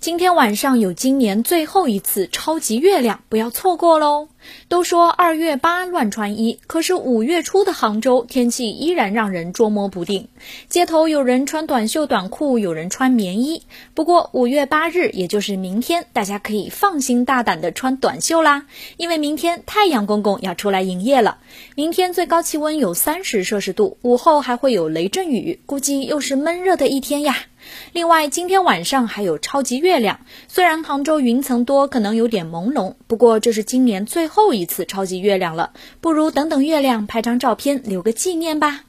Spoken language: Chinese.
今天晚上有今年最后一次超级月亮，不要错过喽！都说二月八乱穿衣，可是五月初的杭州天气依然让人捉摸不定。街头有人穿短袖短裤，有人穿棉衣。不过五月八日，也就是明天，大家可以放心大胆的穿短袖啦，因为明天太阳公公要出来营业了。明天最高气温有三十摄氏度，午后还会有雷阵雨，估计又是闷热的一天呀。另外，今天晚上还有超级月亮。虽然杭州云层多，可能有点朦胧，不过这是今年最后一次超级月亮了。不如等等月亮，拍张照片留个纪念吧。